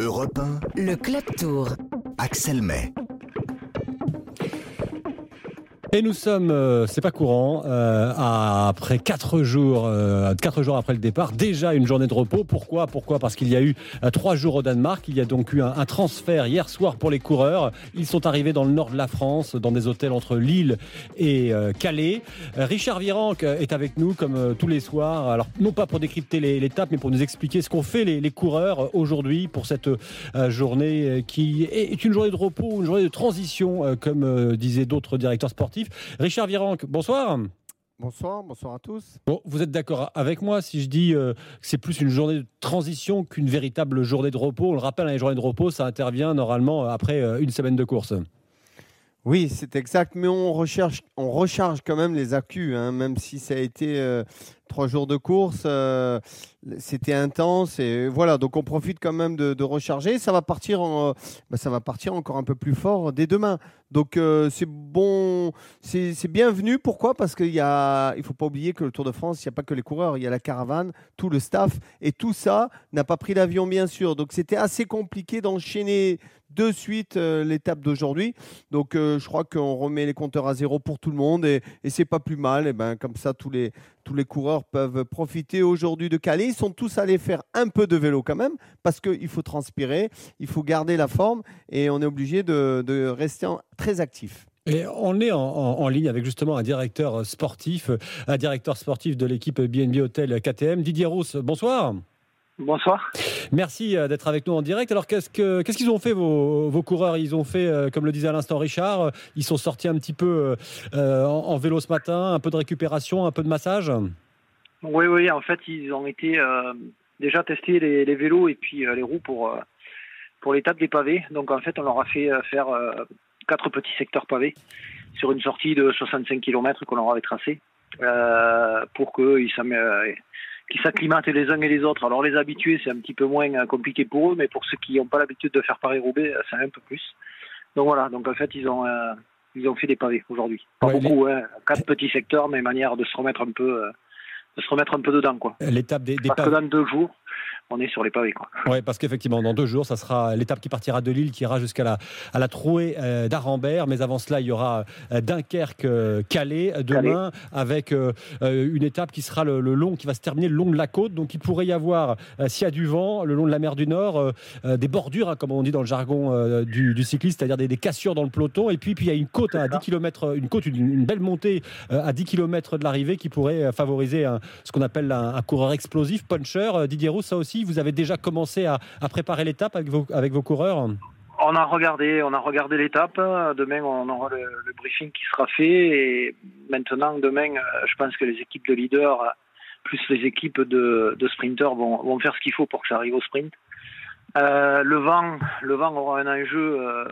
Europe 1, Le Club Tour. Axel May. Et nous sommes, euh, c'est pas courant, euh, à- après quatre jours, euh, quatre jours après le départ, déjà une journée de repos. Pourquoi? Pourquoi? Parce qu'il y a eu euh, trois jours au Danemark. Il y a donc eu un, transfert hier soir pour les coureurs. Ils sont arrivés dans le nord de la France, dans des hôtels entre Lille et euh, Calais. Euh, Richard Virenque est avec nous comme euh, tous les soirs. Alors non pas pour décrypter les- l'étape, mais pour nous expliquer ce qu'ont fait les, coureurs euh, aujourd'hui pour cette euh, journée euh, qui est une journée de repos, une journée de transition, euh, comme euh, disaient d'autres directeurs sportifs. Richard Virenque, bonsoir. Bonsoir, bonsoir à tous. Bon, vous êtes d'accord avec moi si je dis euh, que c'est plus une journée de transition qu'une véritable journée de repos On le rappelle, hein, les journées de repos, ça intervient normalement après euh, une semaine de course. Oui, c'est exact, mais on recherche, on recharge quand même les accus, hein, même si ça a été euh, trois jours de course, euh, c'était intense et voilà, donc on profite quand même de, de recharger. Ça va partir, en, euh, bah, ça va partir encore un peu plus fort dès demain. Donc euh, c'est bon, c'est bienvenu. Pourquoi? Parce qu'il y a, il faut pas oublier que le Tour de France, il n'y a pas que les coureurs, il y a la caravane, tout le staff et tout ça n'a pas pris l'avion bien sûr. Donc c'était assez compliqué d'enchaîner de suite euh, l'étape d'aujourd'hui. Donc euh, je crois qu'on remet les compteurs à zéro pour tout le monde et, et c'est pas plus mal. Et ben comme ça tous les tous les coureurs peuvent profiter aujourd'hui de Calais. Ils sont tous allés faire un peu de vélo quand même parce qu'il faut transpirer, il faut garder la forme et on est obligé de, de rester en- très actif. Et on est en, en- en ligne avec justement un directeur sportif, un directeur sportif de l'équipe BNB Hotel KTM, Didier Rousse. Bonsoir. Bonsoir. Merci euh, d'être avec nous en direct. Alors, qu'est-ce que- qu'est-ce qu'ils ont fait, vos, coureurs? Ils ont fait, euh, comme le disait à l'instant Richard, euh, ils sont sortis un petit peu en, vélo ce matin, un peu de récupération, un peu de massage? Oui, oui, en fait, ils ont été déjà tester les, vélos et puis les roues pour, pour l'étape des pavés. Donc, en fait, on leur a fait faire quatre petits secteurs pavés sur une sortie de 65 km qu'on leur avait tracée pour qu'ils s'am- qu'ils s'acclimatent les uns et les autres. Alors, les habitués, c'est un petit peu moins euh, compliqué pour eux, mais pour ceux qui n'ont pas l'habitude de faire Paris-Roubaix, euh, c'est un peu plus. Donc, voilà. Donc, en fait, ils ont, euh, ils ont fait des pavés aujourd'hui. Pas Ouais, beaucoup, hein. Quatre petits secteurs, mais manière de se remettre un peu... euh, de se remettre un peu dedans, quoi. L'étape des, des Parce que dans deux jours, on est sur les pavés, quoi. Ouais, parce qu'effectivement, dans deux jours, ça sera l'étape qui partira de Lille, qui ira jusqu'à la, à la trouée euh, d'Arambert. Mais avant cela, il y aura euh, Dunkerque, euh, Calais demain, avec euh, une étape qui sera le, le long, qui va se terminer le long de la côte. Donc, il pourrait y avoir, euh, s'il y a du vent, le long de la mer du Nord, des bordures, hein, comme on dit dans le jargon du, du cycliste, c'est-à-dire des, des cassures dans le peloton. Et puis, puis il y a une côte à 10 km, une côte, une, une belle montée à 10 km de l'arrivée qui pourrait favoriser un- ce qu'on appelle un, un coureur explosif, puncher. Didier Roux, ça aussi, vous avez déjà commencé à, préparer l'étape avec vos, coureurs On a regardé, on a regardé l'étape. Demain, on aura le, briefing qui sera fait. Et maintenant, demain, je pense que les équipes de leaders, plus les équipes de, de sprinters, vont, faire ce qu'il faut pour que ça arrive au sprint. Euh, le vent, le vent aura un enjeu euh,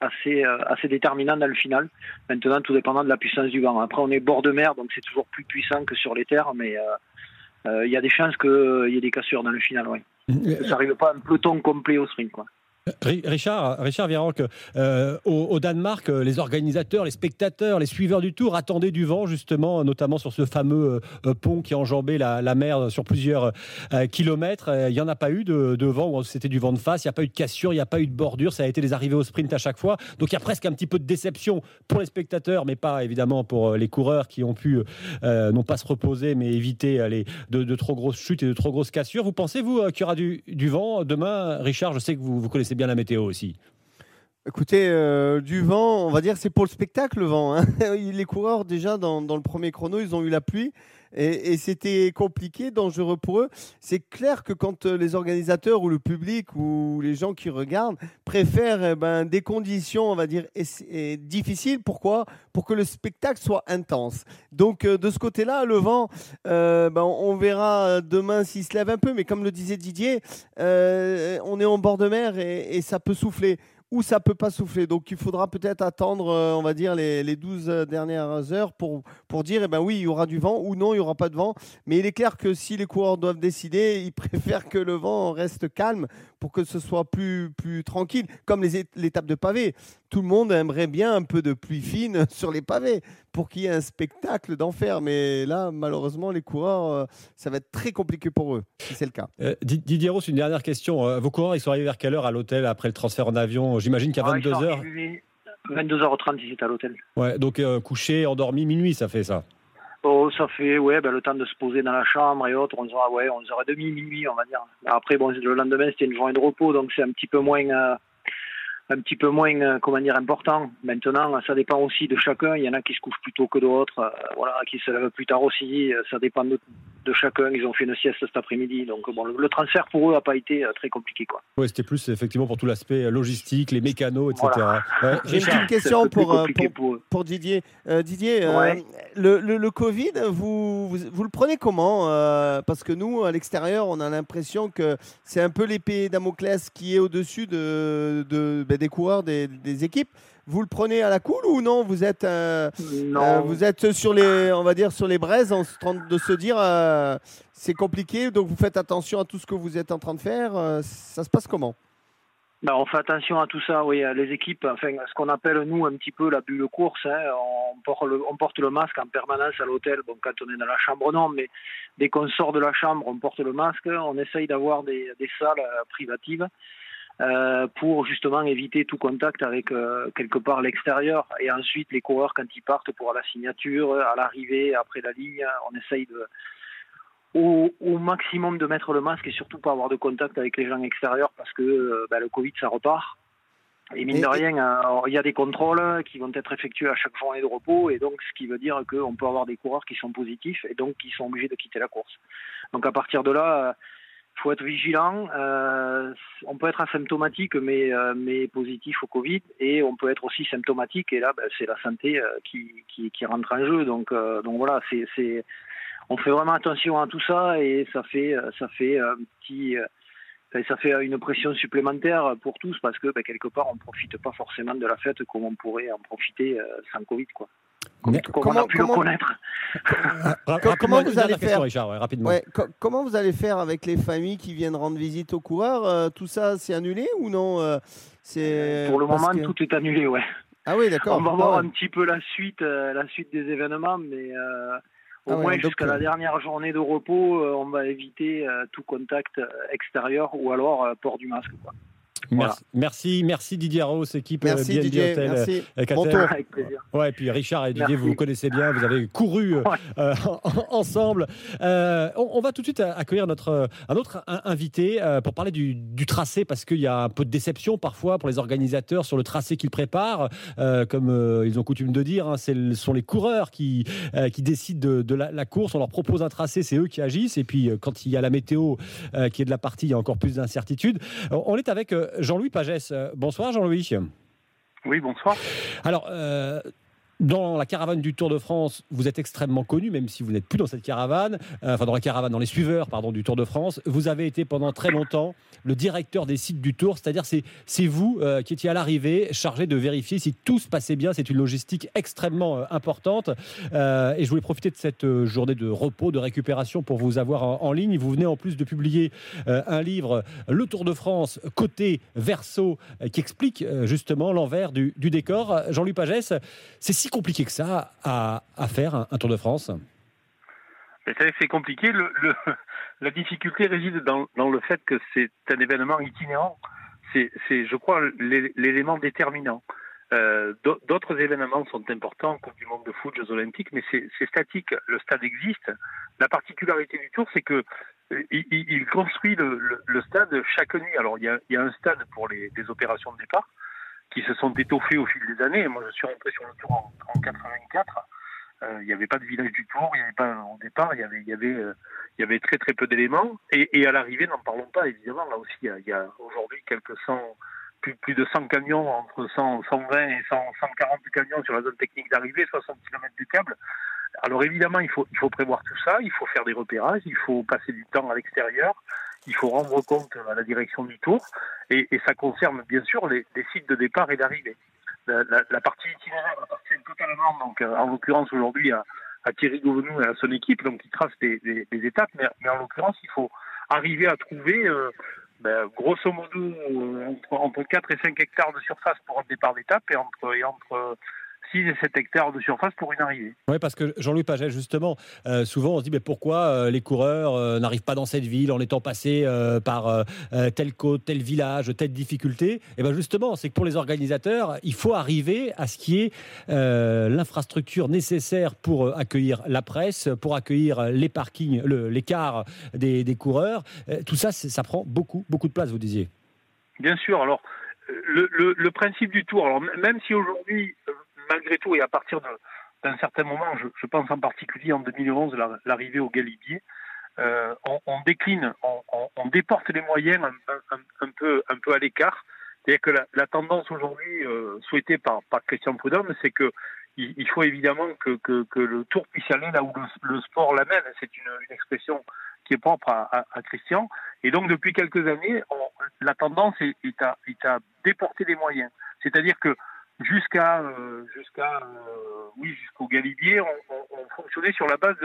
assez, euh, assez déterminant dans le final. Maintenant, tout dépendant de la puissance du vent. Après, on est bord de mer, donc c'est toujours plus puissant que sur les terres, mais il y a des chances qu'il y ait des cassures dans le final, oui. Que ça n'arrive pas un peloton complet au sprint, quoi. Ri- Richard, Richard Virenque, euh, au, Danemark, euh, les organisateurs, les spectateurs, les suiveurs du Tour attendaient du vent, justement, notamment sur ce fameux euh, euh, pont qui enjambait la, la mer sur plusieurs kilomètres. Il n'y en a pas eu de, vent, c'était du vent de face, il n'y a pas eu de cassure, il n'y a pas eu de bordure, ça a été les arrivées au sprint à chaque fois. Donc il y a presque un petit peu de déception pour les spectateurs, mais pas évidemment pour les coureurs qui ont pu non pas se reposer, mais éviter de, trop grosses chutes et de trop grosses cassures. Vous pensez, vous, qu'il y aura du, du vent demain Richard, je sais que vous, vous connaissez la météo aussi. Écoutez, euh, du vent, on va dire c'est pour le spectacle le vent. hein. Les coureurs déjà dans, dans le premier chrono, ils ont eu la pluie et, c'était compliqué, dangereux pour eux. C'est clair que quand euh, les organisateurs ou le public ou les gens qui regardent préfèrent eh ben, des conditions, on va dire, difficiles. Pourquoi? Pour que le spectacle soit intense. Donc euh, de ce côté-là, le vent, euh, ben, on verra demain s'il se lève un peu. Mais comme le disait Didier, on est en bord de mer et ça peut souffler ou ça peut pas souffler. Donc il faudra peut-être attendre, euh, on va dire, les, les 12 dernières heures pour, pour dire, eh ben oui, il y aura du vent ou non, il n'y aura pas de vent. Mais il est clair que si les coureurs doivent décider, ils préfèrent que le vent reste calme pour que ce soit plus, plus tranquille, comme les l'étape de pavé. tout le monde aimerait bien un peu de pluie fine sur les pavés pour qu'il y ait un spectacle d'enfer. Mais là, malheureusement, les coureurs, euh, ça va être très compliqué pour eux, si c'est le cas. Euh, Didier Ross, une dernière question. Euh, vos coureurs, ils sont arrivés vers quelle heure à l'hôtel après le transfert en avion? J'imagine qu'à 22h. 22h30, ils étaient à l'hôtel. Ouais, donc couché, endormi, minuit, ça fait ça Oh, ça fait ouais, ben, le temps de se poser dans la chambre et autres. On sera ouais, 11h30, minuit, on va dire. Après, bon, le lendemain, c'était une journée de repos, donc c'est un petit peu moins un petit peu moins, euh, comment dire, important. Maintenant, ça dépend aussi de chacun. Il y en a qui se couchent plus tôt que d'autres, euh, voilà, qui se lèvent plus tard aussi. Ça dépend de, chacun. Ils ont fait une sieste cet après-midi. Donc, bon, le, transfert pour eux n'a pas été euh, très compliqué, quoi. Oui, c'était plus effectivement pour tout l'aspect logistique, les mécanos, etc. J'ai une petite question pour, pour, Didier. Didier, le, le, Covid, vous, vous, le prenez comment Parce que nous, à l'extérieur, on a l'impression que c'est un peu l'épée Damoclès qui est au-dessus de, de ben, des coureurs des, équipes. Vous le prenez à la cool ou non Vous êtes, euh, euh, vous êtes sur les, on va dire sur les braises en train de se dire euh, c'est compliqué, donc vous faites attention à tout ce que vous êtes en train de faire. ça se passe comment? Ben, on fait attention à tout ça, oui. Les équipes, enfin, ce qu'on appelle nous un petit peu la bulle course, hein, on, porte le, on, porte le, masque en permanence à l'hôtel. Bon, quand on est dans la chambre, non, mais dès qu'on sort de la chambre, on porte le masque. On essaye d'avoir des, des, salles privatives euh, pour justement éviter tout contact avec euh, quelque part l'extérieur. Et ensuite, les coureurs, quand ils partent pour la signature, à l'arrivée, après la ligne, on essaye de, au, au, maximum de mettre le masque et surtout pas avoir de contact avec les gens extérieurs parce que euh, ben, le Covid, ça repart. Et mine de rien, il y a des contrôles qui vont être effectués à chaque journée de repos, et donc ce qui veut dire qu'on peut avoir des coureurs qui sont positifs et donc qui sont obligés de quitter la course. Donc à partir de là, faut être vigilant. Euh, on peut être asymptomatique, mais, euh, mais positif au Covid, et on peut être aussi symptomatique, et là, ben, c'est la santé euh, qui, qui, qui, rentre en jeu. Donc, donc voilà, c'est, c'est, on fait vraiment attention à tout ça, et ça fait, ça fait un petit, ça fait une pression supplémentaire pour tous, parce que ben, quelque part, on profite pas forcément de la fête comme on pourrait en profiter sans Covid, quoi comment, pu connaître. Comment vous allez faire Comment vous allez faire avec les familles qui viennent rendre visite aux coureurs euh, Tout ça, c'est annulé ou non euh, C'est pour le moment tout est annulé, ouais. Ah oui, d'accord. On va voir un petit peu la suite, euh, la suite des événements, mais au ah moins jusqu'à la dernière journée de repos, on va éviter tout contact extérieur ou alors port du masque. Quoi. Merci, merci, Didier Rose, équipe euh, merci, Didier, merci. Euh, bon Avec plaisir. Ouais, et puis Richard et Didier, vous vous connaissez bien, vous avez couru euh, ensemble. on, va tout de suite accueillir notre, un autre invité pour parler du, tracé, parce qu'il y a un peu de déception parfois pour les organisateurs sur le tracé qu'ils préparent. comme ils ont coutume de dire, hein, ce sont les coureurs qui, qui décident de, la, la, course. On leur propose un tracé, c'est eux qui agissent. Et puis quand il y a la météo qui est de la partie, il y a encore plus d'incertitudes. On est avec Jean-Louis Pagès. Bonsoir Jean-Louis. Oui, bonsoir. Alors, euh, dans la caravane du Tour de France, vous êtes extrêmement connu, même si vous n'êtes plus dans cette caravane, euh, enfin dans la caravane, dans les suiveurs pardon, du Tour de France. Vous avez été pendant très longtemps le directeur des sites du Tour, c'est-à-dire c'est, c'est vous euh, qui étiez à l'arrivée chargé de vérifier si tout se passait bien. C'est une logistique extrêmement euh, importante. et je voulais profiter de cette journée de repos, de récupération pour vous avoir en, ligne. Vous venez en plus de publier un livre, Le Tour de France, côté verso, qui explique justement l'envers du, décor. Jean-Louis Pagès, c'est si compliqué que ça à, faire un, Tour de France c'est compliqué. La difficulté réside dans, le fait que c'est un événement itinérant. C'est, je crois, l'élément déterminant. Euh, d'autres événements sont importants, Coupe du Monde de foot, Jeux Olympiques, mais c'est statique. Le stade existe. La particularité du Tour, c'est que euh, il, construit le, stade chaque nuit. Alors, il y a, un stade pour les opérations de départ, qui se sont étoffés au fil des années. Moi, je suis rentré sur le Tour en, en 84. Euh, il n'y avait pas de village du Tour, il n'y avait pas au départ, il y avait, y avait, euh, y avait très très peu d'éléments. Et, à l'arrivée, n'en parlons pas évidemment. Là aussi, il y a, aujourd'hui quelques cent, plus, de 100 camions entre 100, 120 et 100, 140 camions sur la zone technique d'arrivée, 60 km de câble. Alors évidemment, il faut, il faut prévoir tout ça, il faut faire des repérages, il faut passer du temps à l'extérieur, il faut rendre compte à la direction du tour, et, ça concerne bien sûr les, sites de départ et d'arrivée. La, partie itinéraire appartient totalement, donc euh, en l'occurrence aujourd'hui à, à, Thierry Gouvenou et à son équipe, donc qui trace des, étapes, mais, en l'occurrence il faut arriver à trouver euh, ben, grosso modo entre, entre 4 et 5 hectares de surface pour un départ d'étape et entre, et entre 6 et 7 hectares de surface pour une arrivée. Oui, parce que Jean-Louis Paget, justement, euh, souvent on se dit mais pourquoi euh, les coureurs euh, n'arrivent pas dans cette ville en étant passés par telle côte, tel village, telle difficulté? Et eh bien justement, c'est que pour les organisateurs, il faut arriver à ce qui est l'infrastructure nécessaire pour accueillir la presse, pour accueillir les parkings, les cars des, des coureurs. tout ça, ça prend beaucoup, beaucoup de place, vous disiez. Bien sûr. Alors, le, le, le principe du tour, alors même si aujourd'hui malgré tout, et à partir d'un certain moment, je, pense en particulier en 2011, l'arrivée au Galibier, euh, on, décline, on, déporte les moyens un, peu, à l'écart. C'est-à-dire que la, tendance aujourd'hui euh, souhaitée par, par Christian Prudhomme, c'est que il, faut évidemment que, le tour puisse aller là où le, sport l'amène. C'est une, expression qui est propre à, Christian. Et donc depuis quelques années, la tendance est, à, est à déporter les moyens. C'est-à-dire que jusqu'à euh, jusqu'à euh, oui jusqu'au Galibier, on, fonctionnait sur la base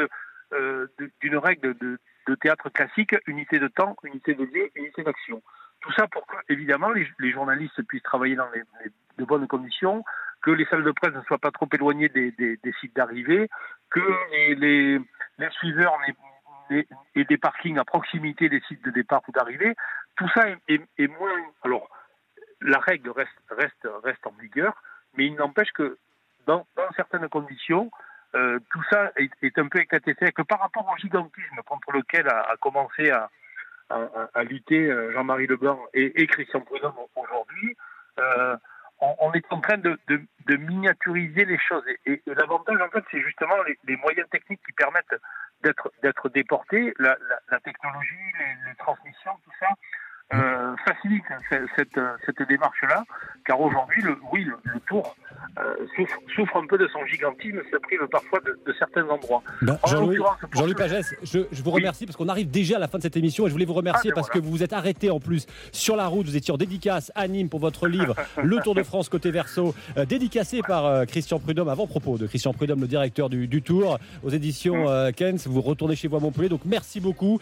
euh, d'une règle de, de, théâtre classique unité de temps, unité de vie, unité d'action. Tout ça pour que évidemment les, les journalistes puissent travailler dans les, de bonnes conditions, que les salles de presse ne soient pas trop éloignées des, des, des sites d'arrivée, que les, les, les suiveurs aient des parkings à proximité des sites de départ ou d'arrivée. Tout ça est, est, est moins alors la règle reste, en vigueur, mais il n'empêche que dans, certaines conditions, euh, tout ça est, un peu éclaté. C'est que par rapport au gigantisme contre lequel a, commencé à, lutter euh, Jean-Marie Leblanc et, Christian Prudhomme aujourd'hui, euh, on, est en train de, miniaturiser les choses. Et, l'avantage, en fait, c'est justement les, moyens techniques qui permettent d'être, déportés, la, technologie, les, transmissions, tout ça. Euh, facilite cette, cette démarche-là, car aujourd'hui, le, oui, le, tour euh, souffre, un peu de son gigantisme, se prive parfois de, certains endroits. Ben, Jean-Louis Jean Pagès, je, je, vous remercie parce qu'on arrive déjà à la fin de cette émission et je voulais vous remercier ah, ben parce que vous vous êtes arrêté en plus sur la route, vous étiez en dédicace à Nîmes pour votre livre Le Tour de France côté verso, euh, dédicacé par Christian Prudhomme, avant propos de Christian Prudhomme, le directeur du, du Tour, aux éditions mmh. Kens. Vous retournez chez vous à Montpellier, donc merci beaucoup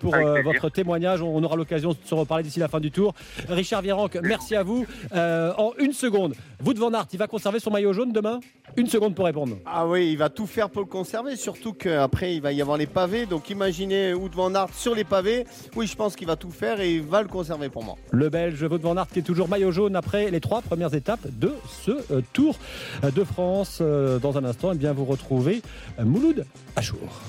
pour votre témoignage. On aura l'occasion de se reparler d'ici la fin du tour. Richard Virenque, merci à vous. Euh, en une seconde, vous devant Nart, il va conserver son maillot jaune demain? Une seconde pour répondre. Ah oui, il va tout faire pour le conserver, surtout qu'après il va y avoir les pavés. Donc imaginez Wout van Aert sur les pavés. Oui, je pense qu'il va tout faire et il va le conserver pour moi. Le Belge Wout van Aert qui est toujours maillot jaune après les trois premières étapes de ce euh, Tour de France. Euh, dans un instant, et eh bien vous retrouvez Mouloud Achour.